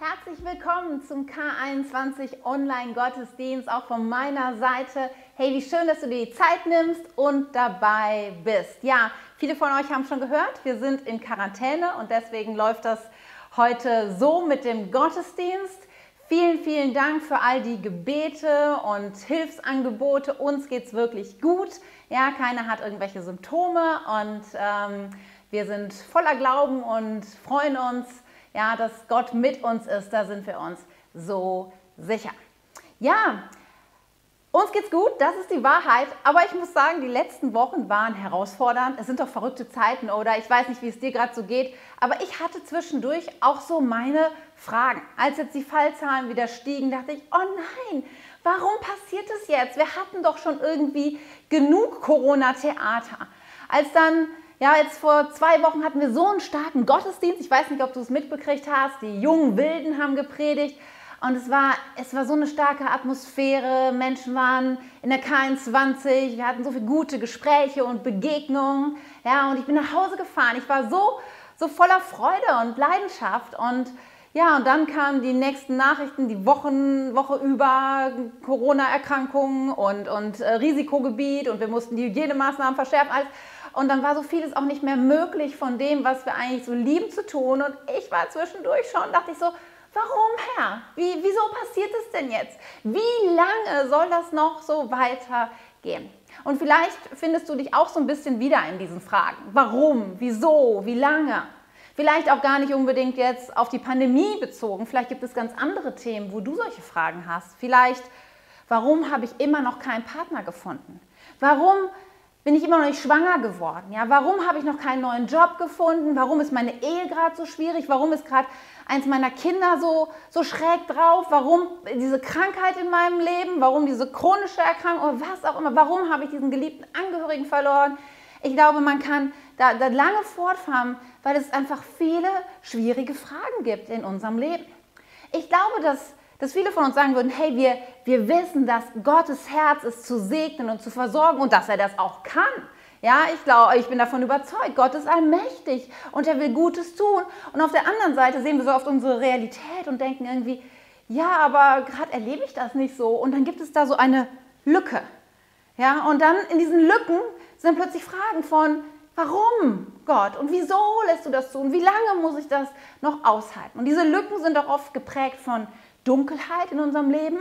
Herzlich willkommen zum K21 Online Gottesdienst, auch von meiner Seite. Hey, wie schön, dass du dir die Zeit nimmst und dabei bist. Ja, viele von euch haben schon gehört, wir sind in Quarantäne und deswegen läuft das heute so mit dem Gottesdienst. Vielen, vielen Dank für all die Gebete und Hilfsangebote. Uns geht es wirklich gut. Ja, keiner hat irgendwelche Symptome und ähm, wir sind voller Glauben und freuen uns, ja, dass Gott mit uns ist. Da sind wir uns so sicher. Ja, uns geht's gut, das ist die Wahrheit. Aber ich muss sagen, die letzten Wochen waren herausfordernd. Es sind doch verrückte Zeiten, oder? Ich weiß nicht, wie es dir gerade so geht. Aber ich hatte zwischendurch auch so meine Fragen. Als jetzt die Fallzahlen wieder stiegen, dachte ich, oh nein, warum passiert es jetzt? Wir hatten doch schon irgendwie genug Corona-Theater. Als dann ja, jetzt vor zwei Wochen hatten wir so einen starken Gottesdienst. Ich weiß nicht, ob du es mitbekriegt hast. Die jungen Wilden haben gepredigt. Und es war, es war so eine starke Atmosphäre. Menschen waren in der K21. Wir hatten so viele gute Gespräche und Begegnungen. Ja, und ich bin nach Hause gefahren. Ich war so, so voller Freude und Leidenschaft. Und ja, und dann kamen die nächsten Nachrichten, die Wochen, Woche über Corona-Erkrankungen und, und äh, Risikogebiet. Und wir mussten die Hygienemaßnahmen verschärfen. Alles. Und dann war so vieles auch nicht mehr möglich von dem, was wir eigentlich so lieben zu tun. Und ich war zwischendurch schon, dachte ich so, warum Herr? Wie, wieso passiert es denn jetzt? Wie lange soll das noch so weitergehen? Und vielleicht findest du dich auch so ein bisschen wieder in diesen Fragen. Warum? Wieso? Wie lange? Vielleicht auch gar nicht unbedingt jetzt auf die Pandemie bezogen. Vielleicht gibt es ganz andere Themen, wo du solche Fragen hast. Vielleicht, warum habe ich immer noch keinen Partner gefunden? Warum bin ich immer noch nicht schwanger geworden? Ja, warum habe ich noch keinen neuen Job gefunden? Warum ist meine Ehe gerade so schwierig? Warum ist gerade eins meiner Kinder so, so schräg drauf? Warum diese Krankheit in meinem Leben? Warum diese chronische Erkrankung oder was auch immer? Warum habe ich diesen geliebten Angehörigen verloren? Ich glaube, man kann da, da lange fortfahren, weil es einfach viele schwierige Fragen gibt in unserem Leben. Ich glaube, dass dass viele von uns sagen würden, hey, wir, wir wissen, dass Gottes Herz ist zu segnen und zu versorgen und dass er das auch kann. Ja, ich glaube, ich bin davon überzeugt, Gott ist allmächtig und er will Gutes tun. Und auf der anderen Seite sehen wir so oft unsere Realität und denken irgendwie, ja, aber gerade erlebe ich das nicht so. Und dann gibt es da so eine Lücke. Ja, und dann in diesen Lücken sind plötzlich Fragen von, warum Gott und wieso lässt du das zu und wie lange muss ich das noch aushalten? Und diese Lücken sind auch oft geprägt von Dunkelheit in unserem Leben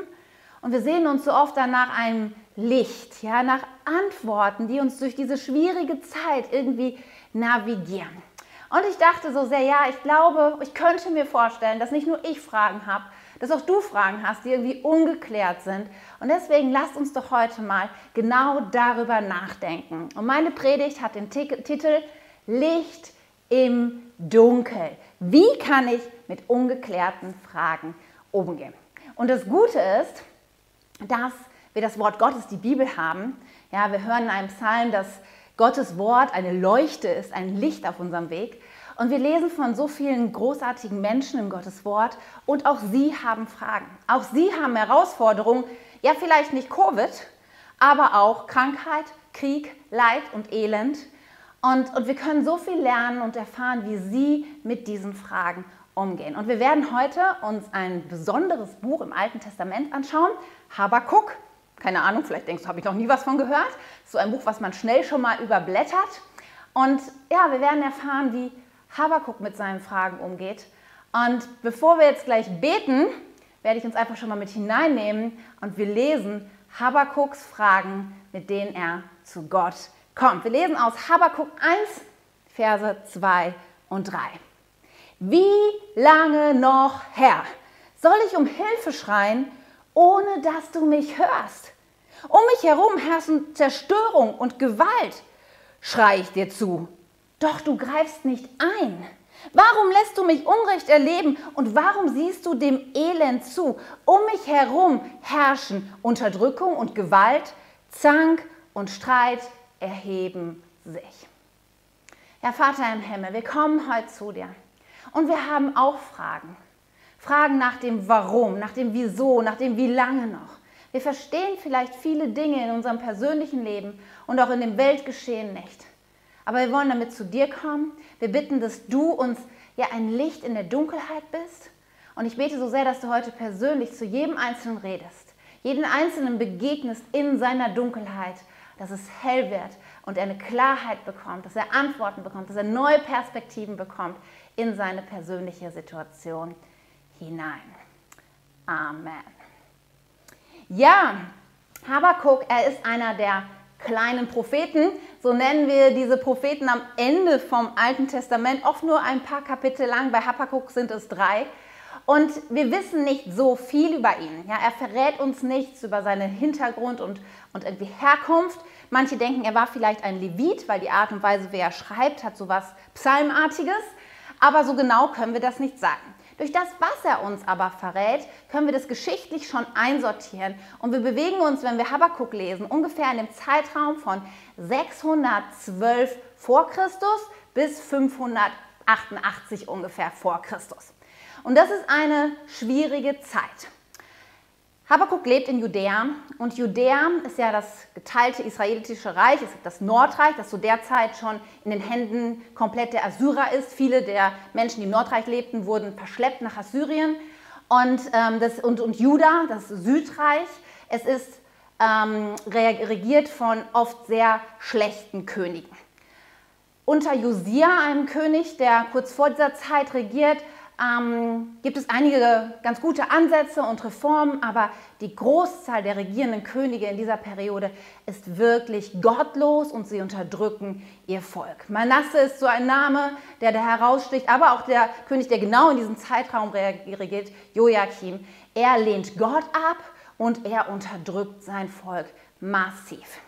und wir sehen uns so oft dann nach einem Licht, ja, nach Antworten, die uns durch diese schwierige Zeit irgendwie navigieren. Und ich dachte so sehr, ja, ich glaube, ich könnte mir vorstellen, dass nicht nur ich Fragen habe, dass auch du Fragen hast, die irgendwie ungeklärt sind. Und deswegen lasst uns doch heute mal genau darüber nachdenken. Und meine Predigt hat den Titel Licht im Dunkel. Wie kann ich mit ungeklärten Fragen umgehen. Und das Gute ist, dass wir das Wort Gottes, die Bibel haben. Ja, wir hören in einem Psalm, dass Gottes Wort eine Leuchte ist, ein Licht auf unserem Weg. Und wir lesen von so vielen großartigen Menschen in Gottes Wort und auch sie haben Fragen. Auch sie haben Herausforderungen. Ja, vielleicht nicht Covid, aber auch Krankheit, Krieg, Leid und Elend. Und, und wir können so viel lernen und erfahren, wie sie mit diesen Fragen umgehen. Und wir werden heute uns ein besonderes Buch im Alten Testament anschauen, Habakuk. Keine Ahnung, vielleicht denkst du, habe ich noch nie was von gehört. So ein Buch, was man schnell schon mal überblättert. Und ja, wir werden erfahren, wie Habakuk mit seinen Fragen umgeht. Und bevor wir jetzt gleich beten, werde ich uns einfach schon mal mit hineinnehmen und wir lesen Habakuks Fragen, mit denen er zu Gott kommt. Wir lesen aus Habakuk 1, Verse 2 und 3. Wie lange noch, Herr, soll ich um Hilfe schreien, ohne dass du mich hörst? Um mich herum herrschen Zerstörung und Gewalt, schrei ich dir zu. Doch du greifst nicht ein. Warum lässt du mich Unrecht erleben und warum siehst du dem Elend zu? Um mich herum herrschen Unterdrückung und Gewalt, Zank und Streit erheben sich. Herr Vater im Himmel, wir kommen heute zu dir. Und wir haben auch Fragen. Fragen nach dem Warum, nach dem Wieso, nach dem Wie lange noch. Wir verstehen vielleicht viele Dinge in unserem persönlichen Leben und auch in dem Weltgeschehen nicht. Aber wir wollen damit zu dir kommen. Wir bitten, dass du uns ja ein Licht in der Dunkelheit bist Und ich bete so sehr, dass du heute persönlich zu jedem Einzelnen redest, jeden Einzelnen begegnest in seiner Dunkelheit, dass es hell wird und er eine Klarheit bekommt, dass er Antworten bekommt, dass er neue Perspektiven bekommt in seine persönliche Situation hinein. Amen. Ja, Habakkuk, er ist einer der kleinen Propheten. So nennen wir diese Propheten am Ende vom Alten Testament, oft nur ein paar Kapitel lang. Bei Habakkuk sind es drei. Und wir wissen nicht so viel über ihn. Ja, er verrät uns nichts über seinen Hintergrund und, und irgendwie Herkunft. Manche denken, er war vielleicht ein Levit, weil die Art und Weise, wie er schreibt, hat so was Psalmartiges. Aber so genau können wir das nicht sagen. Durch das, was er uns aber verrät, können wir das geschichtlich schon einsortieren. Und wir bewegen uns, wenn wir Habakkuk lesen, ungefähr in dem Zeitraum von 612 vor Christus bis 588 ungefähr vor Christus. Und das ist eine schwierige Zeit. Habakkuk lebt in Judäa und Judäa ist ja das geteilte israelitische Reich, es gibt das Nordreich, das zu der Zeit schon in den Händen komplett der Assyrer ist. Viele der Menschen, die im Nordreich lebten, wurden verschleppt nach Assyrien und, ähm, das, und, und Juda, das Südreich, es ist ähm, regiert von oft sehr schlechten Königen. Unter Josia, einem König, der kurz vor dieser Zeit regiert, ähm, gibt es einige ganz gute Ansätze und Reformen, aber die Großzahl der regierenden Könige in dieser Periode ist wirklich gottlos und sie unterdrücken ihr Volk. Manasse ist so ein Name, der da heraussticht, aber auch der König, der genau in diesem Zeitraum regiert, Joachim. Er lehnt Gott ab und er unterdrückt sein Volk massiv.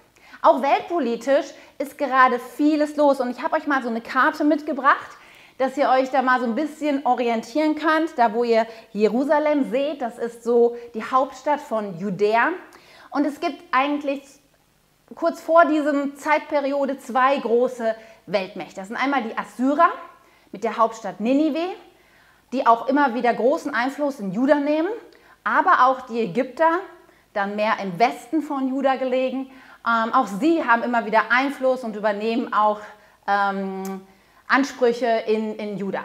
Auch weltpolitisch ist gerade vieles los und ich habe euch mal so eine Karte mitgebracht dass ihr euch da mal so ein bisschen orientieren könnt. Da, wo ihr Jerusalem seht, das ist so die Hauptstadt von Judäa. Und es gibt eigentlich kurz vor diesem Zeitperiode zwei große Weltmächte. Das sind einmal die Assyrer mit der Hauptstadt Ninive, die auch immer wieder großen Einfluss in Juda nehmen, aber auch die Ägypter, dann mehr im Westen von Juda gelegen. Ähm, auch sie haben immer wieder Einfluss und übernehmen auch ähm, Ansprüche in, in Juda.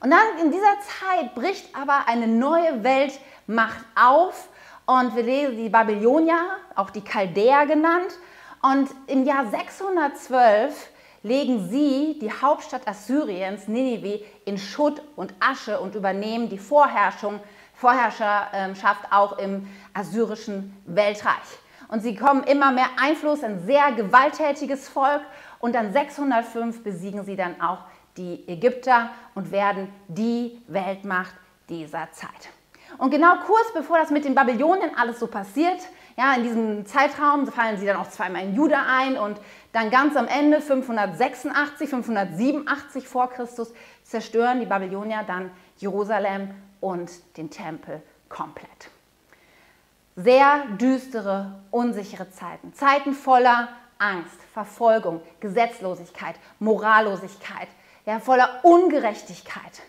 Und dann in dieser Zeit bricht aber eine neue Weltmacht auf und wir lesen die Babylonier, auch die Chaldäer genannt. Und im Jahr 612 legen sie die Hauptstadt Assyriens, Ninive, in Schutt und Asche und übernehmen die Vorherrschung, Vorherrschaft auch im assyrischen Weltreich. Und sie kommen immer mehr Einfluss, ein sehr gewalttätiges Volk und dann 605 besiegen sie dann auch die Ägypter und werden die Weltmacht dieser Zeit. Und genau kurz bevor das mit den Babylonien alles so passiert, ja, in diesem Zeitraum fallen sie dann auch zweimal in Juda ein und dann ganz am Ende 586, 587 vor Christus zerstören die Babylonier dann Jerusalem und den Tempel komplett. Sehr düstere, unsichere Zeiten, Zeiten voller Angst, Verfolgung, Gesetzlosigkeit, Morallosigkeit, ja, voller Ungerechtigkeit.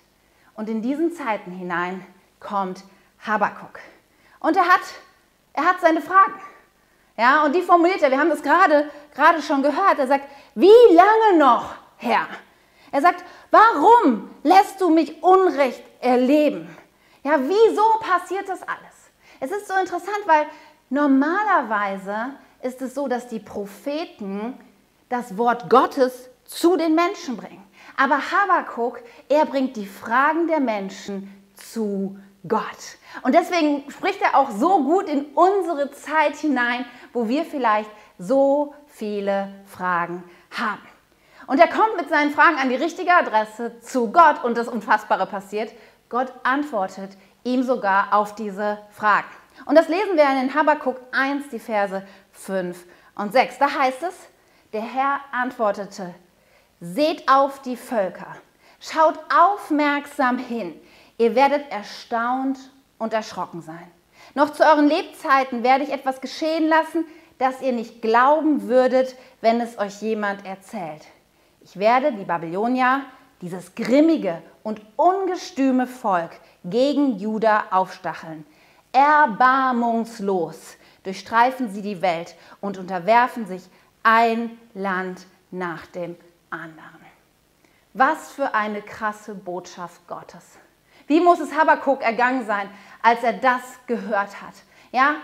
Und in diesen Zeiten hinein kommt Habakuk. Und er hat, er hat seine Fragen. Ja, und die formuliert er, wir haben das gerade, gerade schon gehört. Er sagt, wie lange noch, Herr? Er sagt, warum lässt du mich Unrecht erleben? Ja, wieso passiert das alles? Es ist so interessant, weil normalerweise ist es so, dass die Propheten das Wort Gottes zu den Menschen bringen. Aber Habakkuk, er bringt die Fragen der Menschen zu Gott. Und deswegen spricht er auch so gut in unsere Zeit hinein, wo wir vielleicht so viele Fragen haben. Und er kommt mit seinen Fragen an die richtige Adresse zu Gott und das Unfassbare passiert. Gott antwortet ihm sogar auf diese Fragen. Und das lesen wir in Habakkuk 1, die Verse 5 und 6. Da heißt es, der Herr antwortete, seht auf die Völker, schaut aufmerksam hin, ihr werdet erstaunt und erschrocken sein. Noch zu euren Lebzeiten werde ich etwas geschehen lassen, das ihr nicht glauben würdet, wenn es euch jemand erzählt. Ich werde die Babylonier, dieses grimmige und ungestüme Volk, gegen Juda aufstacheln. Erbarmungslos durchstreifen sie die Welt und unterwerfen sich ein Land nach dem anderen. Was für eine krasse Botschaft Gottes. Wie muss es Habakkuk ergangen sein, als er das gehört hat? Ja,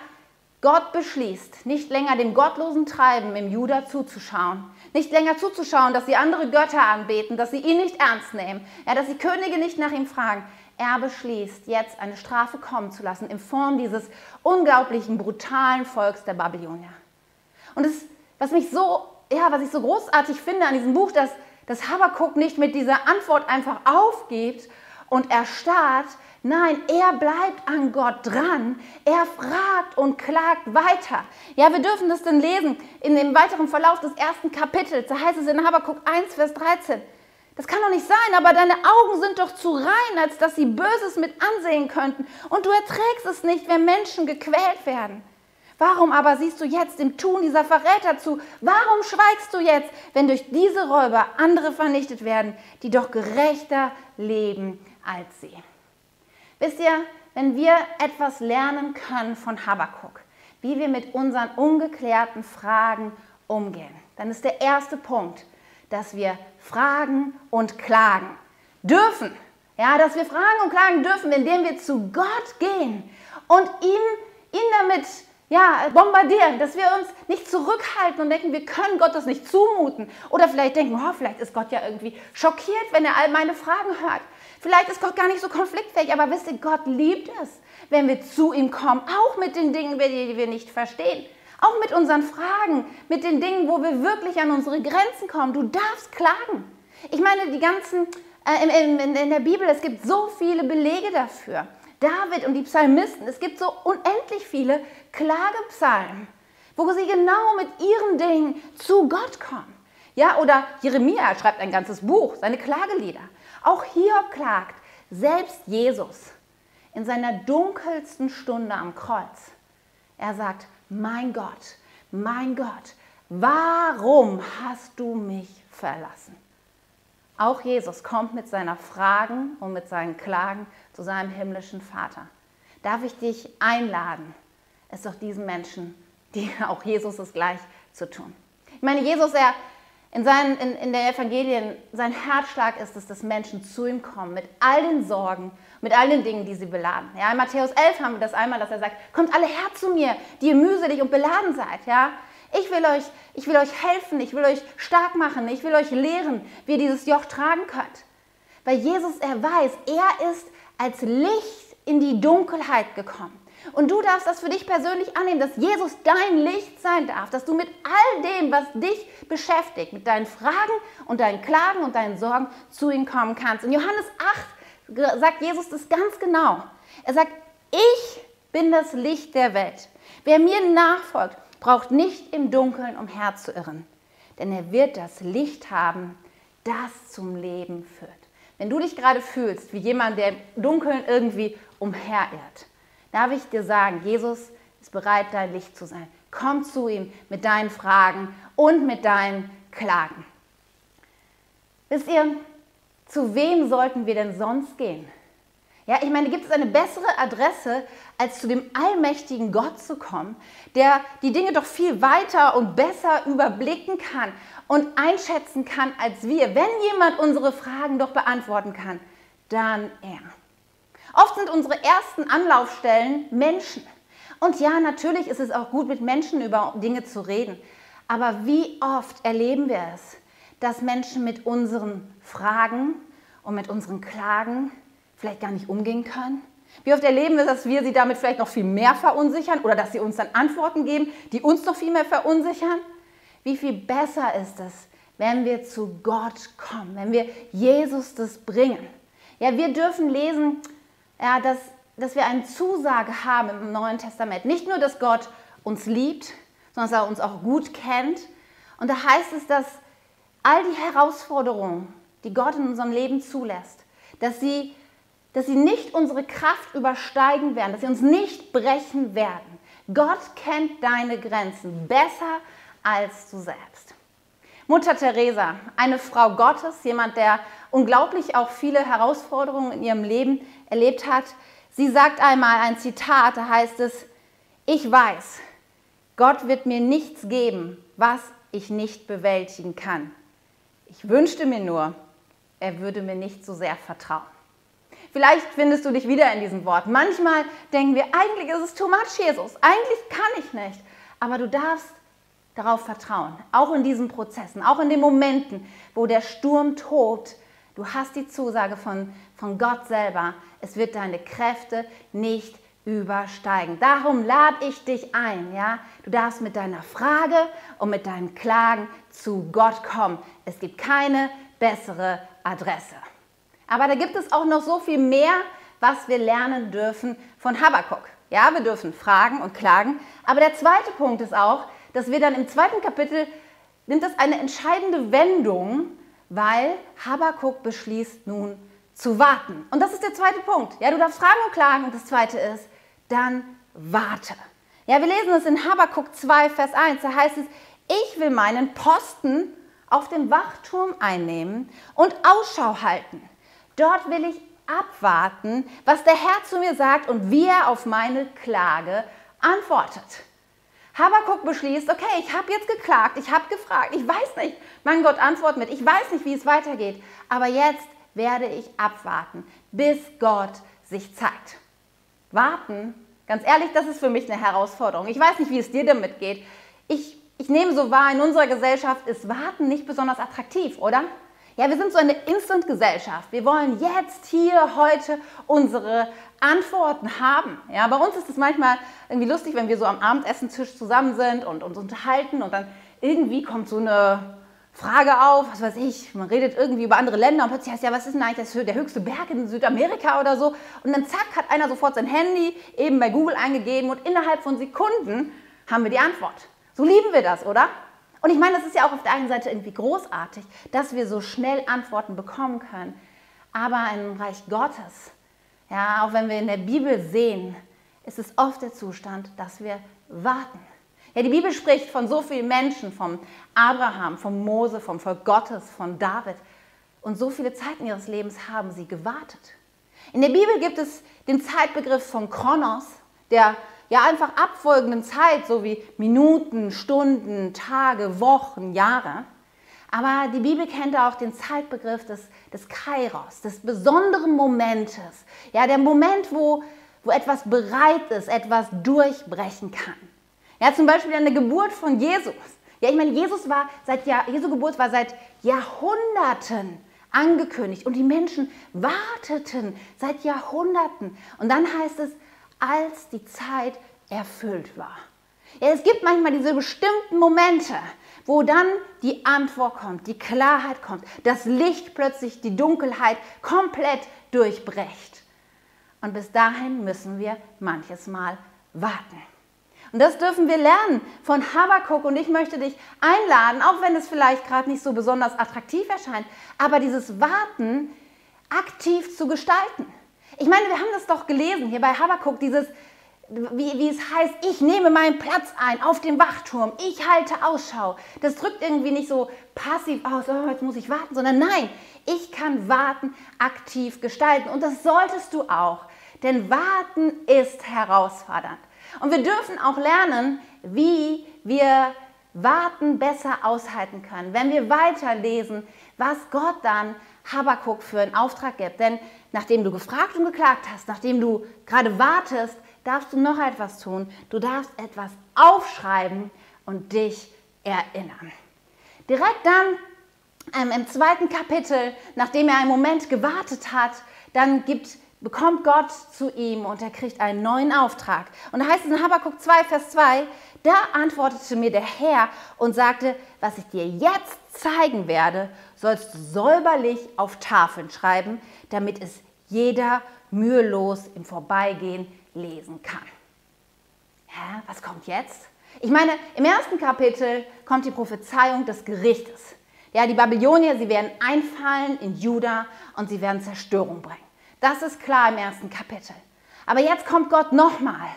Gott beschließt, nicht länger dem gottlosen Treiben im Juda zuzuschauen, nicht länger zuzuschauen, dass sie andere Götter anbeten, dass sie ihn nicht ernst nehmen, ja, dass die Könige nicht nach ihm fragen. Er beschließt, jetzt eine Strafe kommen zu lassen in Form dieses unglaublichen, brutalen Volks der Babylonier. Und das, was mich so, ja, was ich so großartig finde an diesem Buch, dass, dass Habakkuk nicht mit dieser Antwort einfach aufgibt und erstarrt, Nein, er bleibt an Gott dran. Er fragt und klagt weiter. Ja, wir dürfen das dann lesen in dem weiteren Verlauf des ersten Kapitels. Da heißt es in Habakkuk 1, Vers 13. Das kann doch nicht sein, aber deine Augen sind doch zu rein, als dass sie Böses mit ansehen könnten. Und du erträgst es nicht, wenn Menschen gequält werden. Warum aber siehst du jetzt dem Tun dieser Verräter zu? Warum schweigst du jetzt, wenn durch diese Räuber andere vernichtet werden, die doch gerechter leben als sie? Wisst ihr, wenn wir etwas lernen können von Habakkuk, wie wir mit unseren ungeklärten Fragen umgehen, dann ist der erste Punkt, dass wir fragen und klagen dürfen. Ja, dass wir fragen und klagen dürfen, indem wir zu Gott gehen und ihn, ihn damit ja, bombardieren, dass wir uns nicht zurückhalten und denken, wir können Gott das nicht zumuten. Oder vielleicht denken, oh, vielleicht ist Gott ja irgendwie schockiert, wenn er all meine Fragen hört. Vielleicht ist Gott gar nicht so konfliktfähig, aber wisst ihr, Gott liebt es, wenn wir zu ihm kommen, auch mit den Dingen, die wir nicht verstehen. Auch mit unseren Fragen, mit den Dingen, wo wir wirklich an unsere Grenzen kommen. Du darfst klagen. Ich meine, die ganzen, äh, in, in, in der Bibel, es gibt so viele Belege dafür. David und die Psalmisten, es gibt so unendlich viele Klagepsalmen, wo sie genau mit ihren Dingen zu Gott kommen. Ja, oder Jeremia schreibt ein ganzes Buch, seine Klagelieder. Auch Hiob klagt, selbst Jesus in seiner dunkelsten Stunde am Kreuz. Er sagt, mein Gott, mein Gott, warum hast du mich verlassen? Auch Jesus kommt mit seiner Fragen und mit seinen Klagen zu seinem himmlischen Vater. Darf ich dich einladen, es doch diesen Menschen, die auch Jesus ist gleich zu tun. Ich meine, Jesus, er, in, seinen, in, in der Evangelien, sein Herzschlag ist es, dass Menschen zu ihm kommen mit all den Sorgen, mit all den Dingen, die sie beladen. Ja, in Matthäus 11 haben wir das einmal, dass er sagt, kommt alle her zu mir, die ihr mühselig und beladen seid. Ja, ich will euch, ich will euch helfen, ich will euch stark machen, ich will euch lehren, wie ihr dieses Joch tragen könnt. Weil Jesus, er weiß, er ist als Licht in die Dunkelheit gekommen. Und du darfst das für dich persönlich annehmen, dass Jesus dein Licht sein darf, dass du mit all dem, was dich beschäftigt, mit deinen Fragen und deinen Klagen und deinen Sorgen zu ihm kommen kannst. In Johannes 8 sagt Jesus das ganz genau. Er sagt, ich bin das Licht der Welt. Wer mir nachfolgt, braucht nicht im Dunkeln umherzuirren, denn er wird das Licht haben, das zum Leben führt. Wenn du dich gerade fühlst wie jemand, der im Dunkeln irgendwie umherirrt, darf ich dir sagen, Jesus ist bereit, dein Licht zu sein. Komm zu ihm mit deinen Fragen und mit deinen Klagen. Wisst ihr, zu wem sollten wir denn sonst gehen? Ja, ich meine, gibt es eine bessere Adresse, als zu dem allmächtigen Gott zu kommen, der die Dinge doch viel weiter und besser überblicken kann und einschätzen kann als wir? Wenn jemand unsere Fragen doch beantworten kann, dann er. Oft sind unsere ersten Anlaufstellen Menschen. Und ja, natürlich ist es auch gut, mit Menschen über Dinge zu reden. Aber wie oft erleben wir es, dass Menschen mit unseren Fragen und mit unseren Klagen vielleicht gar nicht umgehen können? Wie oft erleben wir, dass wir sie damit vielleicht noch viel mehr verunsichern oder dass sie uns dann Antworten geben, die uns noch viel mehr verunsichern? Wie viel besser ist es, wenn wir zu Gott kommen, wenn wir Jesus das bringen? Ja, wir dürfen lesen, ja, dass, dass wir eine Zusage haben im Neuen Testament. Nicht nur, dass Gott uns liebt, sondern dass er uns auch gut kennt. Und da heißt es, dass all die Herausforderungen, die Gott in unserem Leben zulässt, dass sie, dass sie nicht unsere Kraft übersteigen werden, dass sie uns nicht brechen werden. Gott kennt deine Grenzen besser als du selbst. Mutter Teresa, eine Frau Gottes, jemand, der unglaublich auch viele Herausforderungen in ihrem Leben erlebt hat. Sie sagt einmal ein Zitat, da heißt es, ich weiß, Gott wird mir nichts geben, was ich nicht bewältigen kann. Ich wünschte mir nur, er würde mir nicht so sehr vertrauen. Vielleicht findest du dich wieder in diesem Wort. Manchmal denken wir, eigentlich ist es too much, Jesus. Eigentlich kann ich nicht. Aber du darfst darauf vertrauen, auch in diesen Prozessen, auch in den Momenten, wo der Sturm tobt. Du hast die Zusage von, von Gott selber, es wird deine Kräfte nicht übersteigen. Darum lade ich dich ein, ja? Du darfst mit deiner Frage und mit deinen Klagen zu Gott kommen. Es gibt keine bessere Adresse. Aber da gibt es auch noch so viel mehr, was wir lernen dürfen von Habakkuk. Ja, wir dürfen fragen und klagen. Aber der zweite Punkt ist auch, dass wir dann im zweiten Kapitel nimmt es eine entscheidende Wendung, weil Habakkuk beschließt nun zu warten. Und das ist der zweite Punkt. Ja, du darfst fragen und klagen. Und das zweite ist, dann warte. Ja, wir lesen es in Habakkuk 2, Vers 1. Da heißt es, ich will meinen Posten auf dem Wachturm einnehmen und Ausschau halten. Dort will ich abwarten, was der Herr zu mir sagt und wie er auf meine Klage antwortet. Habakuk beschließt, okay, ich habe jetzt geklagt, ich habe gefragt, ich weiß nicht, mein Gott antwortet mit, ich weiß nicht, wie es weitergeht, aber jetzt werde ich abwarten, bis Gott sich zeigt. Warten, ganz ehrlich, das ist für mich eine Herausforderung. Ich weiß nicht, wie es dir damit geht. Ich, ich nehme so wahr, in unserer Gesellschaft ist Warten nicht besonders attraktiv, oder? Ja, wir sind so eine Instant-Gesellschaft. Wir wollen jetzt, hier, heute unsere Antworten haben. Ja, bei uns ist es manchmal irgendwie lustig, wenn wir so am Abendessentisch zusammen sind und uns unterhalten und dann irgendwie kommt so eine Frage auf, was weiß ich, man redet irgendwie über andere Länder und plötzlich heißt ja, was ist denn eigentlich das, der höchste Berg in Südamerika oder so? Und dann zack, hat einer sofort sein Handy eben bei Google eingegeben und innerhalb von Sekunden haben wir die Antwort. So lieben wir das, oder? Und ich meine, das ist ja auch auf der einen Seite irgendwie großartig, dass wir so schnell Antworten bekommen können. Aber im Reich Gottes, ja, auch wenn wir in der Bibel sehen, ist es oft der Zustand, dass wir warten. Ja, die Bibel spricht von so vielen Menschen, vom Abraham, vom Mose, vom Volk Gottes, von David. Und so viele Zeiten ihres Lebens haben sie gewartet. In der Bibel gibt es den Zeitbegriff von Kronos, der ja einfach abfolgenden Zeit, so wie Minuten, Stunden, Tage, Wochen, Jahre. Aber die Bibel kennt auch den Zeitbegriff des, des Kairos, des besonderen Momentes. Ja, der Moment, wo, wo etwas bereit ist, etwas durchbrechen kann. Ja, zum Beispiel an der Geburt von Jesus. Ja, ich meine, Jesus war seit Jahr, Jesu Geburt war seit Jahrhunderten angekündigt und die Menschen warteten seit Jahrhunderten. Und dann heißt es, als die Zeit erfüllt war. Ja, es gibt manchmal diese bestimmten Momente, wo dann die Antwort kommt, die Klarheit kommt, das Licht plötzlich die Dunkelheit komplett durchbrecht. Und bis dahin müssen wir manches Mal warten. Und das dürfen wir lernen von Habakkuk. Und ich möchte dich einladen, auch wenn es vielleicht gerade nicht so besonders attraktiv erscheint, aber dieses Warten aktiv zu gestalten. Ich meine, wir haben das doch gelesen hier bei Habakkuk, dieses, wie, wie es heißt, ich nehme meinen Platz ein auf dem Wachturm, ich halte Ausschau. Das drückt irgendwie nicht so passiv aus, oh, jetzt muss ich warten, sondern nein, ich kann warten aktiv gestalten. Und das solltest du auch, denn warten ist herausfordernd. Und wir dürfen auch lernen, wie wir warten besser aushalten können, wenn wir weiterlesen, was Gott dann Habakuk für einen Auftrag gibt. Denn nachdem du gefragt und geklagt hast, nachdem du gerade wartest, darfst du noch etwas tun. Du darfst etwas aufschreiben und dich erinnern. Direkt dann ähm, im zweiten Kapitel, nachdem er einen Moment gewartet hat, dann gibt, bekommt Gott zu ihm und er kriegt einen neuen Auftrag. Und da heißt es in Habakkuk 2, Vers 2, da antwortete mir der Herr und sagte, was ich dir jetzt zeigen werde, sollst du säuberlich auf Tafeln schreiben, damit es jeder mühelos im Vorbeigehen lesen kann. Hä, was kommt jetzt? Ich meine, im ersten Kapitel kommt die Prophezeiung des Gerichtes. Ja, die Babylonier, sie werden einfallen in Juda und sie werden Zerstörung bringen. Das ist klar im ersten Kapitel. Aber jetzt kommt Gott nochmal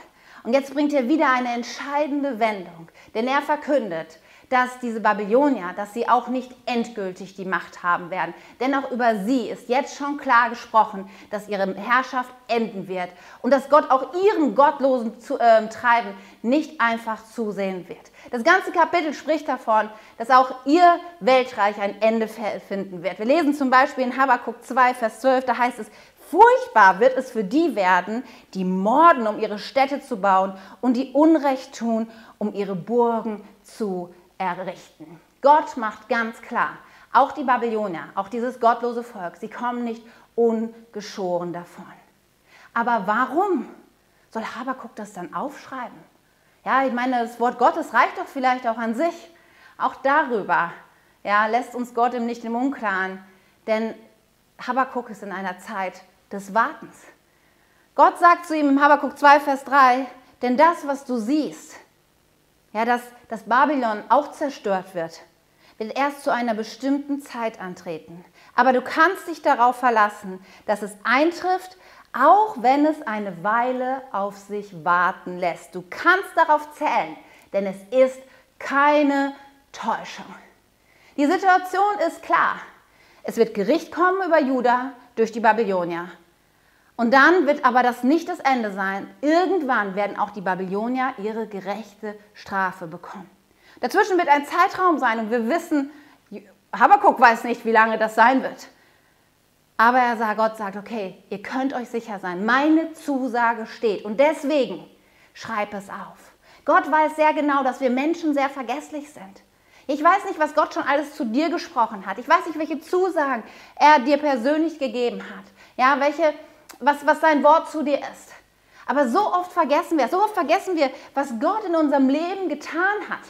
und jetzt bringt er wieder eine entscheidende Wendung, denn er verkündet, dass diese Babylonier, dass sie auch nicht endgültig die Macht haben werden. Denn auch über sie ist jetzt schon klar gesprochen, dass ihre Herrschaft enden wird und dass Gott auch ihrem gottlosen zu, äh, Treiben nicht einfach zusehen wird. Das ganze Kapitel spricht davon, dass auch ihr Weltreich ein Ende finden wird. Wir lesen zum Beispiel in Habakkuk 2, Vers 12, da heißt es, Furchtbar wird es für die werden, die morden, um ihre Städte zu bauen und die Unrecht tun, um ihre Burgen zu errichten. Gott macht ganz klar, auch die Babylonier, auch dieses gottlose Volk, sie kommen nicht ungeschoren davon. Aber warum soll Habakuk das dann aufschreiben? Ja, ich meine, das Wort Gottes reicht doch vielleicht auch an sich. Auch darüber ja, lässt uns Gott ihm nicht im Unklaren, denn Habakuk ist in einer Zeit des Wartens. Gott sagt zu ihm im Habakuk 2, Vers 3, denn das, was du siehst, ja, dass, dass Babylon auch zerstört wird, wird erst zu einer bestimmten Zeit antreten. Aber du kannst dich darauf verlassen, dass es eintrifft, auch wenn es eine Weile auf sich warten lässt. Du kannst darauf zählen, denn es ist keine Täuschung. Die Situation ist klar. Es wird Gericht kommen über Juda durch die Babylonier. Und dann wird aber das nicht das Ende sein. Irgendwann werden auch die Babylonier ihre gerechte Strafe bekommen. Dazwischen wird ein Zeitraum sein und wir wissen, Habakkuk weiß nicht, wie lange das sein wird. Aber er sagt, Gott sagt, okay, ihr könnt euch sicher sein, meine Zusage steht und deswegen schreib es auf. Gott weiß sehr genau, dass wir Menschen sehr vergesslich sind. Ich weiß nicht, was Gott schon alles zu dir gesprochen hat. Ich weiß nicht, welche Zusagen er dir persönlich gegeben hat. Ja, welche, was, was sein Wort zu dir ist. Aber so oft vergessen wir, so oft vergessen wir, was Gott in unserem Leben getan hat.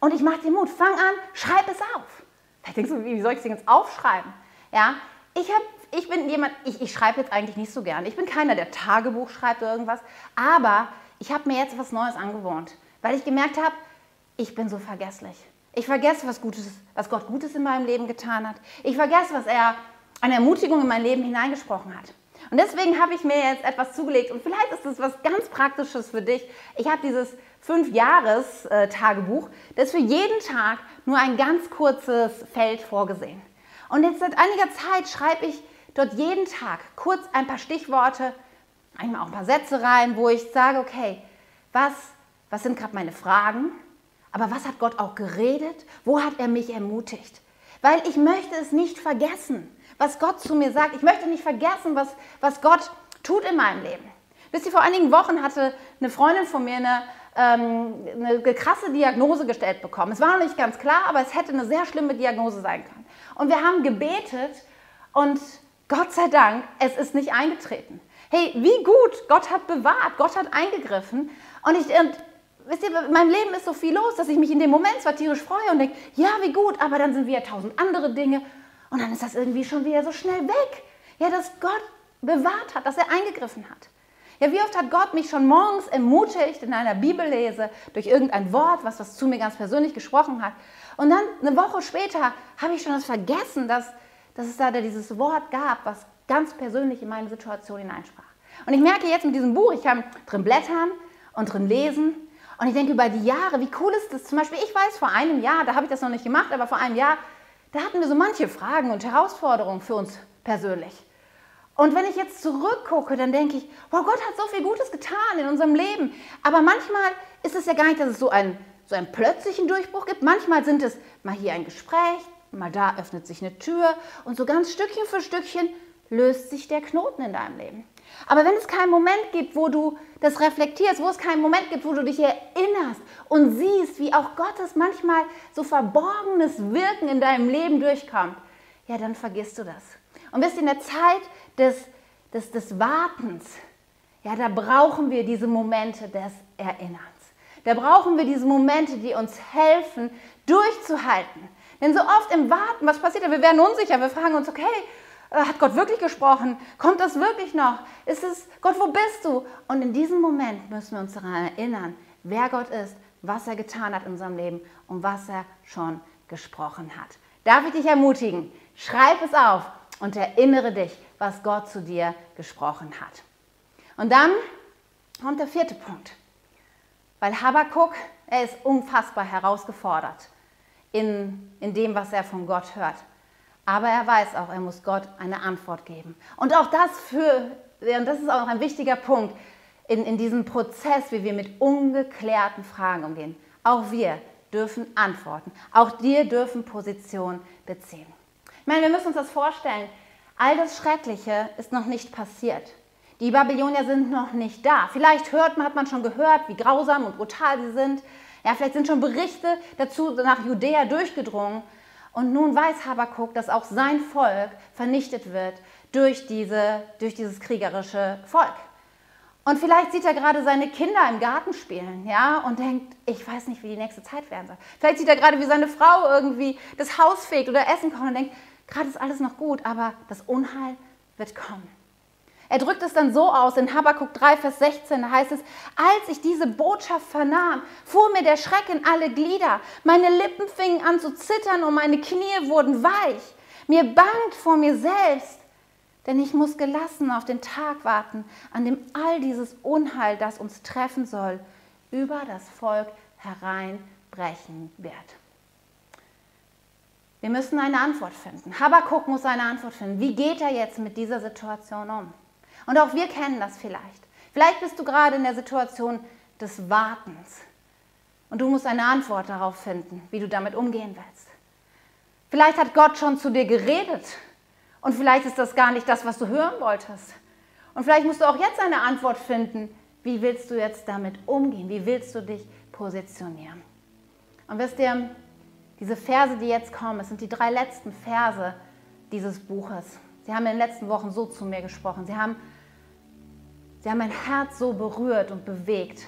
Und ich mache dir Mut, fang an, schreib es auf. Vielleicht denkst du, wie soll ich es jetzt aufschreiben? Ja, ich, hab, ich bin jemand, ich, ich schreibe jetzt eigentlich nicht so gerne. Ich bin keiner, der Tagebuch schreibt oder irgendwas. Aber ich habe mir jetzt was Neues angewohnt, weil ich gemerkt habe, ich bin so vergesslich. Ich vergesse, was, Gutes, was Gott Gutes in meinem Leben getan hat. Ich vergesse, was er an Ermutigung in mein Leben hineingesprochen hat. Und deswegen habe ich mir jetzt etwas zugelegt und vielleicht ist es was ganz Praktisches für dich. Ich habe dieses Fünf-Jahres-Tagebuch, das für jeden Tag nur ein ganz kurzes Feld vorgesehen. Und jetzt seit einiger Zeit schreibe ich dort jeden Tag kurz ein paar Stichworte, manchmal auch ein paar Sätze rein, wo ich sage, okay, was, was sind gerade meine Fragen? Aber was hat Gott auch geredet? Wo hat er mich ermutigt? Weil ich möchte es nicht vergessen, was Gott zu mir sagt. Ich möchte nicht vergessen, was, was Gott tut in meinem Leben. Ihr, vor einigen Wochen hatte eine Freundin von mir eine, ähm, eine krasse Diagnose gestellt bekommen. Es war noch nicht ganz klar, aber es hätte eine sehr schlimme Diagnose sein können. Und wir haben gebetet und Gott sei Dank, es ist nicht eingetreten. Hey, wie gut, Gott hat bewahrt, Gott hat eingegriffen. Und ich, und wisst ihr, in meinem Leben ist so viel los, dass ich mich in dem Moment zwar tierisch freue und denke, ja, wie gut, aber dann sind wieder tausend andere Dinge und dann ist das irgendwie schon wieder so schnell weg. Ja, dass Gott bewahrt hat, dass er eingegriffen hat. Ja, wie oft hat Gott mich schon morgens ermutigt in einer Bibellese durch irgendein Wort, was das zu mir ganz persönlich gesprochen hat. Und dann eine Woche später habe ich schon das vergessen, dass, dass es da dieses Wort gab, was ganz persönlich in meine Situation hineinsprach. Und ich merke jetzt mit diesem Buch, ich kann drin blättern und drin lesen und ich denke über die Jahre, wie cool ist das? Zum Beispiel, ich weiß, vor einem Jahr, da habe ich das noch nicht gemacht, aber vor einem Jahr, da hatten wir so manche Fragen und Herausforderungen für uns persönlich. Und wenn ich jetzt zurückgucke, dann denke ich, wow, Gott hat so viel Gutes getan in unserem Leben. Aber manchmal ist es ja gar nicht, dass es so einen, so einen plötzlichen Durchbruch gibt. Manchmal sind es mal hier ein Gespräch, mal da öffnet sich eine Tür und so ganz Stückchen für Stückchen löst sich der Knoten in deinem Leben. Aber wenn es keinen Moment gibt, wo du das reflektierst, wo es keinen Moment gibt, wo du dich erinnerst und siehst, wie auch Gottes manchmal so verborgenes Wirken in deinem Leben durchkommt, ja, dann vergisst du das. Und ihr, in der Zeit des, des, des Wartens, ja, da brauchen wir diese Momente des Erinnerns. Da brauchen wir diese Momente, die uns helfen, durchzuhalten. Denn so oft im Warten, was passiert? Wir werden unsicher. Wir fragen uns, okay, hat Gott wirklich gesprochen? Kommt das wirklich noch? Ist es, Gott, wo bist du? Und in diesem Moment müssen wir uns daran erinnern, wer Gott ist, was er getan hat in unserem Leben und was er schon gesprochen hat. Darf ich dich ermutigen? Schreib es auf und erinnere dich, was Gott zu dir gesprochen hat. Und dann kommt der vierte Punkt. Weil Habakkuk, er ist unfassbar herausgefordert in, in dem, was er von Gott hört. Aber er weiß auch, er muss Gott eine Antwort geben. Und auch das für, und das ist auch ein wichtiger Punkt in, in diesem Prozess, wie wir mit ungeklärten Fragen umgehen. Auch wir dürfen antworten. Auch dir dürfen Position beziehen. Ich meine, wir müssen uns das vorstellen. All das Schreckliche ist noch nicht passiert. Die Babylonier sind noch nicht da. Vielleicht hört man, hat man schon gehört, wie grausam und brutal sie sind. Ja, vielleicht sind schon Berichte dazu nach Judäa durchgedrungen. Und nun weiß Habakuk, dass auch sein Volk vernichtet wird durch, diese, durch dieses kriegerische Volk. Und vielleicht sieht er gerade seine Kinder im Garten spielen, ja, und denkt, ich weiß nicht, wie die nächste Zeit werden soll. Vielleicht sieht er gerade, wie seine Frau irgendwie das Haus fegt oder Essen kocht und denkt, gerade ist alles noch gut, aber das Unheil wird kommen. Er drückt es dann so aus in Habakkuk 3, Vers 16, da heißt es, als ich diese Botschaft vernahm, fuhr mir der Schreck in alle Glieder. Meine Lippen fingen an zu zittern und meine Knie wurden weich. Mir bangt vor mir selbst, denn ich muss gelassen auf den Tag warten, an dem all dieses Unheil, das uns treffen soll, über das Volk hereinbrechen wird. Wir müssen eine Antwort finden. Habakkuk muss eine Antwort finden. Wie geht er jetzt mit dieser Situation um? Und auch wir kennen das vielleicht. Vielleicht bist du gerade in der Situation des Wartens und du musst eine Antwort darauf finden, wie du damit umgehen willst. Vielleicht hat Gott schon zu dir geredet und vielleicht ist das gar nicht das, was du hören wolltest. Und vielleicht musst du auch jetzt eine Antwort finden, wie willst du jetzt damit umgehen, wie willst du dich positionieren. Und wisst ihr, diese Verse, die jetzt kommen, es sind die drei letzten Verse dieses Buches. Sie haben in den letzten Wochen so zu mir gesprochen. Sie haben Sie haben mein Herz so berührt und bewegt,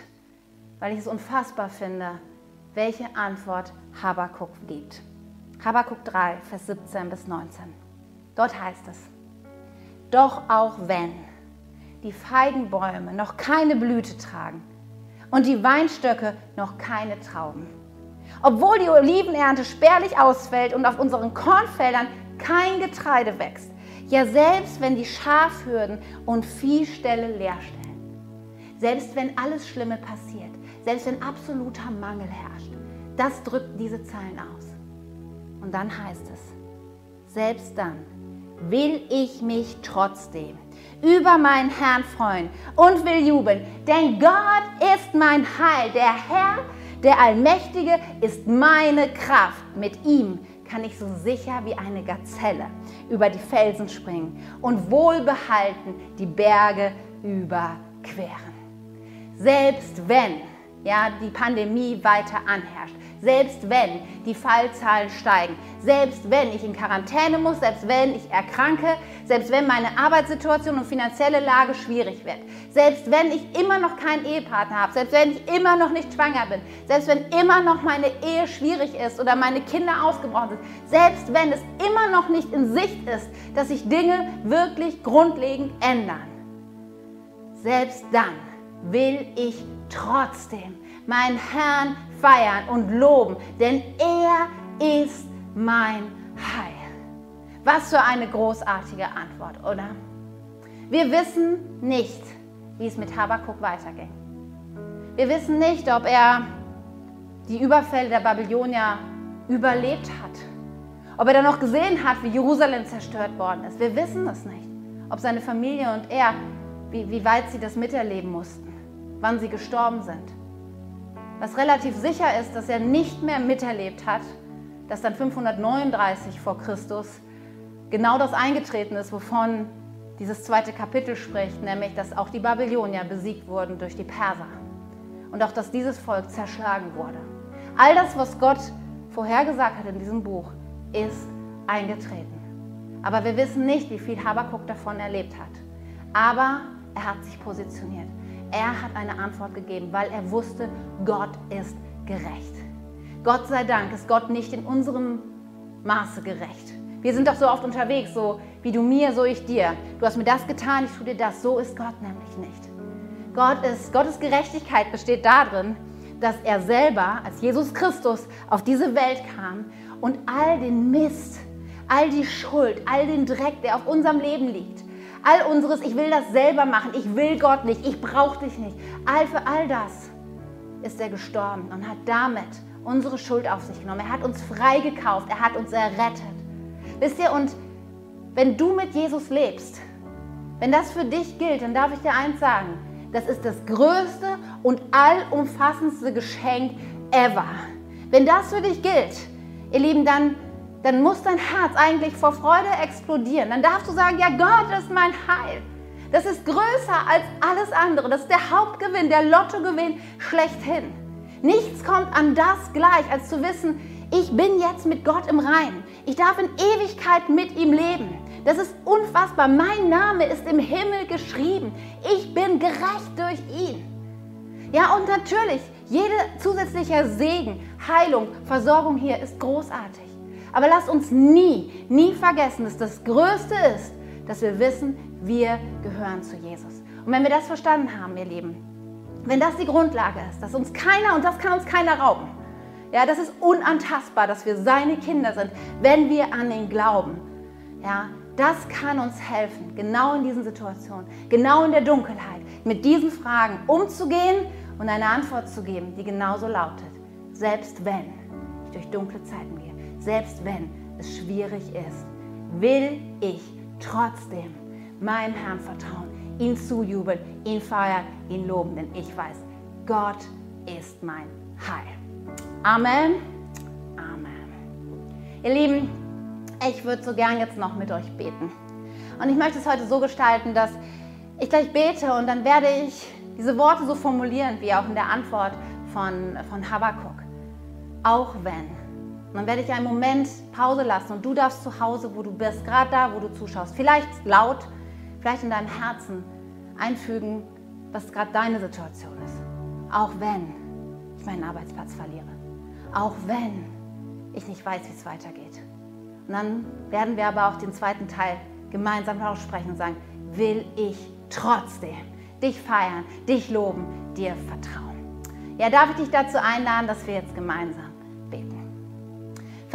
weil ich es unfassbar finde, welche Antwort Habakuk gibt. Habakuk 3, Vers 17 bis 19. Dort heißt es, doch auch wenn die Feigenbäume noch keine Blüte tragen und die Weinstöcke noch keine Trauben, obwohl die Olivenernte spärlich ausfällt und auf unseren Kornfeldern kein Getreide wächst, ja, selbst wenn die Schafhürden und Viehställe leer stellen. Selbst wenn alles Schlimme passiert. Selbst wenn absoluter Mangel herrscht. Das drückt diese Zeilen aus. Und dann heißt es, selbst dann will ich mich trotzdem über meinen Herrn freuen und will jubeln, denn Gott ist mein Heil. Der Herr, der Allmächtige, ist meine Kraft. Mit ihm kann ich so sicher wie eine Gazelle über die Felsen springen und wohlbehalten die Berge überqueren. Selbst wenn ja, die Pandemie weiter anherrscht, selbst wenn die Fallzahlen steigen, selbst wenn ich in Quarantäne muss, selbst wenn ich erkranke, selbst wenn meine Arbeitssituation und finanzielle Lage schwierig wird, selbst wenn ich immer noch keinen Ehepartner habe, selbst wenn ich immer noch nicht schwanger bin, selbst wenn immer noch meine Ehe schwierig ist oder meine Kinder ausgebrochen sind, selbst wenn es immer noch nicht in Sicht ist, dass sich Dinge wirklich grundlegend ändern, selbst dann will ich trotzdem meinen Herrn feiern und loben, denn er ist mein Heil. Was für eine großartige Antwort, oder? Wir wissen nicht, wie es mit Habakuk weiterging. Wir wissen nicht, ob er die Überfälle der Babylonier überlebt hat. Ob er dann noch gesehen hat, wie Jerusalem zerstört worden ist. Wir wissen es nicht. Ob seine Familie und er, wie, wie weit sie das miterleben mussten, wann sie gestorben sind. Was relativ sicher ist, dass er nicht mehr miterlebt hat, dass dann 539 vor Christus genau das eingetreten ist, wovon dieses zweite Kapitel spricht, nämlich dass auch die Babylonier besiegt wurden durch die Perser und auch dass dieses Volk zerschlagen wurde. All das, was Gott vorhergesagt hat in diesem Buch, ist eingetreten. Aber wir wissen nicht, wie viel Habakuk davon erlebt hat. Aber er hat sich positioniert. Er hat eine Antwort gegeben, weil er wusste, Gott ist gerecht. Gott sei Dank ist Gott nicht in unserem Maße gerecht. Wir sind doch so oft unterwegs, so wie du mir, so ich dir. Du hast mir das getan, ich tue dir das. So ist Gott nämlich nicht. Gott ist, Gottes Gerechtigkeit besteht darin, dass er selber, als Jesus Christus auf diese Welt kam und all den Mist, all die Schuld, all den Dreck, der auf unserem Leben liegt, all unseres, ich will das selber machen, ich will Gott nicht, ich brauche dich nicht, all für all das ist er gestorben und hat damit unsere Schuld auf sich genommen. Er hat uns freigekauft, er hat uns errettet. Wisst ihr, und wenn du mit Jesus lebst, wenn das für dich gilt, dann darf ich dir eins sagen, das ist das größte und allumfassendste Geschenk ever. Wenn das für dich gilt, ihr Lieben, dann dann muss dein Herz eigentlich vor Freude explodieren. Dann darfst du sagen, ja, Gott ist mein Heil. Das ist größer als alles andere. Das ist der Hauptgewinn, der Lottogewinn schlechthin. Nichts kommt an das gleich, als zu wissen, ich bin jetzt mit Gott im Reinen. Ich darf in Ewigkeit mit ihm leben. Das ist unfassbar. Mein Name ist im Himmel geschrieben. Ich bin gerecht durch ihn. Ja, und natürlich, jeder zusätzliche Segen, Heilung, Versorgung hier ist großartig. Aber lasst uns nie, nie vergessen, dass das Größte ist, dass wir wissen, wir gehören zu Jesus. Und wenn wir das verstanden haben, ihr Lieben, wenn das die Grundlage ist, dass uns keiner, und das kann uns keiner rauben, ja, das ist unantastbar, dass wir seine Kinder sind, wenn wir an ihn glauben. Ja, das kann uns helfen, genau in diesen Situationen, genau in der Dunkelheit, mit diesen Fragen umzugehen und eine Antwort zu geben, die genauso lautet. Selbst wenn ich durch dunkle Zeiten gehe, selbst wenn es schwierig ist, will ich trotzdem meinem Herrn vertrauen, ihn zujubeln, ihn feiern, ihn loben, denn ich weiß, Gott ist mein Heil. Amen. Amen. Ihr Lieben, ich würde so gern jetzt noch mit euch beten. Und ich möchte es heute so gestalten, dass ich gleich bete und dann werde ich diese Worte so formulieren, wie auch in der Antwort von, von Habakkuk. Auch wenn. Und dann werde ich einen Moment Pause lassen und du darfst zu Hause, wo du bist, gerade da, wo du zuschaust, vielleicht laut, vielleicht in deinem Herzen einfügen, was gerade deine Situation ist. Auch wenn ich meinen Arbeitsplatz verliere. Auch wenn ich nicht weiß, wie es weitergeht. Und dann werden wir aber auch den zweiten Teil gemeinsam aussprechen und sagen, will ich trotzdem dich feiern, dich loben, dir vertrauen. Ja, darf ich dich dazu einladen, dass wir jetzt gemeinsam.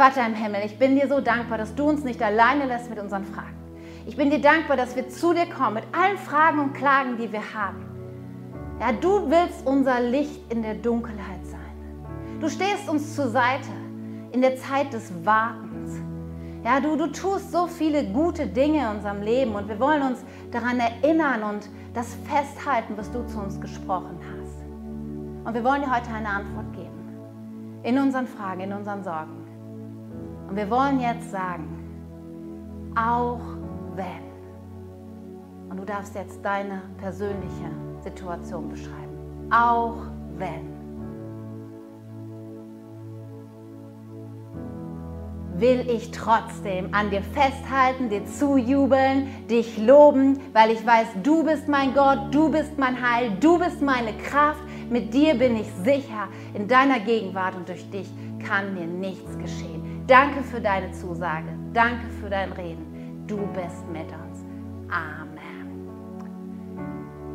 Vater im Himmel, ich bin dir so dankbar, dass du uns nicht alleine lässt mit unseren Fragen. Ich bin dir dankbar, dass wir zu dir kommen mit allen Fragen und Klagen, die wir haben. Ja, du willst unser Licht in der Dunkelheit sein. Du stehst uns zur Seite in der Zeit des Wartens. Ja, du, du tust so viele gute Dinge in unserem Leben und wir wollen uns daran erinnern und das festhalten, was du zu uns gesprochen hast. Und wir wollen dir heute eine Antwort geben. In unseren Fragen, in unseren Sorgen. Und wir wollen jetzt sagen, auch wenn. Und du darfst jetzt deine persönliche Situation beschreiben. Auch wenn. will ich trotzdem an dir festhalten, dir zujubeln, dich loben, weil ich weiß, du bist mein Gott, du bist mein Heil, du bist meine Kraft. Mit dir bin ich sicher in deiner Gegenwart und durch dich kann mir nichts geschehen. Danke für deine Zusage, danke für dein Reden. Du bist mit uns. Amen.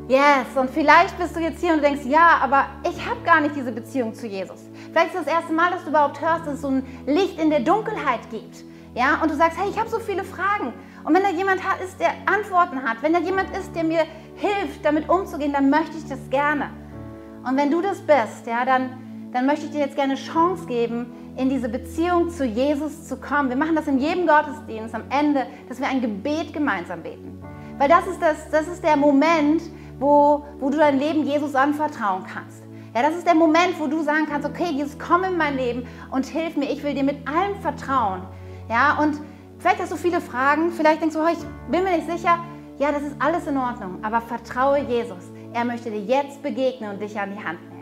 Yes, und vielleicht bist du jetzt hier und denkst, ja, aber ich habe gar nicht diese Beziehung zu Jesus. Vielleicht ist das erste Mal, dass du überhaupt hörst, dass es so ein Licht in der Dunkelheit gibt. Ja, und du sagst, hey, ich habe so viele Fragen. Und wenn da jemand ist, der Antworten hat, wenn da jemand ist, der mir hilft, damit umzugehen, dann möchte ich das gerne. Und wenn du das bist, ja, dann, dann möchte ich dir jetzt gerne Chance geben, in diese Beziehung zu Jesus zu kommen. Wir machen das in jedem Gottesdienst am Ende, dass wir ein Gebet gemeinsam beten. Weil das ist, das, das ist der Moment, wo, wo du dein Leben Jesus anvertrauen kannst. Ja, das ist der Moment, wo du sagen kannst, okay, Jesus, komm in mein Leben und hilf mir. Ich will dir mit allem vertrauen. Ja, und vielleicht hast du viele Fragen. Vielleicht denkst du, oh, ich bin mir nicht sicher. Ja, das ist alles in Ordnung. Aber vertraue Jesus. Er möchte dir jetzt begegnen und dich an die Hand nehmen.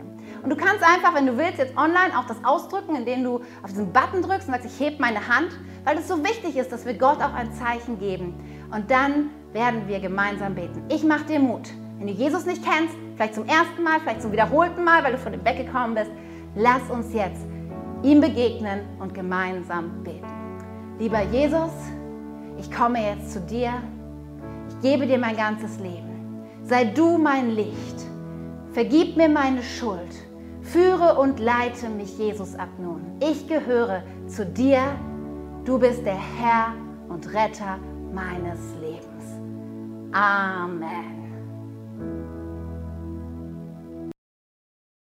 Und du kannst einfach, wenn du willst, jetzt online auch das ausdrücken, indem du auf diesen Button drückst und sagst, ich hebe meine Hand, weil es so wichtig ist, dass wir Gott auch ein Zeichen geben. Und dann werden wir gemeinsam beten. Ich mache dir Mut. Wenn du Jesus nicht kennst, vielleicht zum ersten Mal, vielleicht zum wiederholten Mal, weil du von dem weggekommen bist, lass uns jetzt ihm begegnen und gemeinsam beten. Lieber Jesus, ich komme jetzt zu dir. Ich gebe dir mein ganzes Leben. Sei du mein Licht. Vergib mir meine Schuld. Führe und leite mich, Jesus, ab nun. Ich gehöre zu dir. Du bist der Herr und Retter meines Lebens. Amen.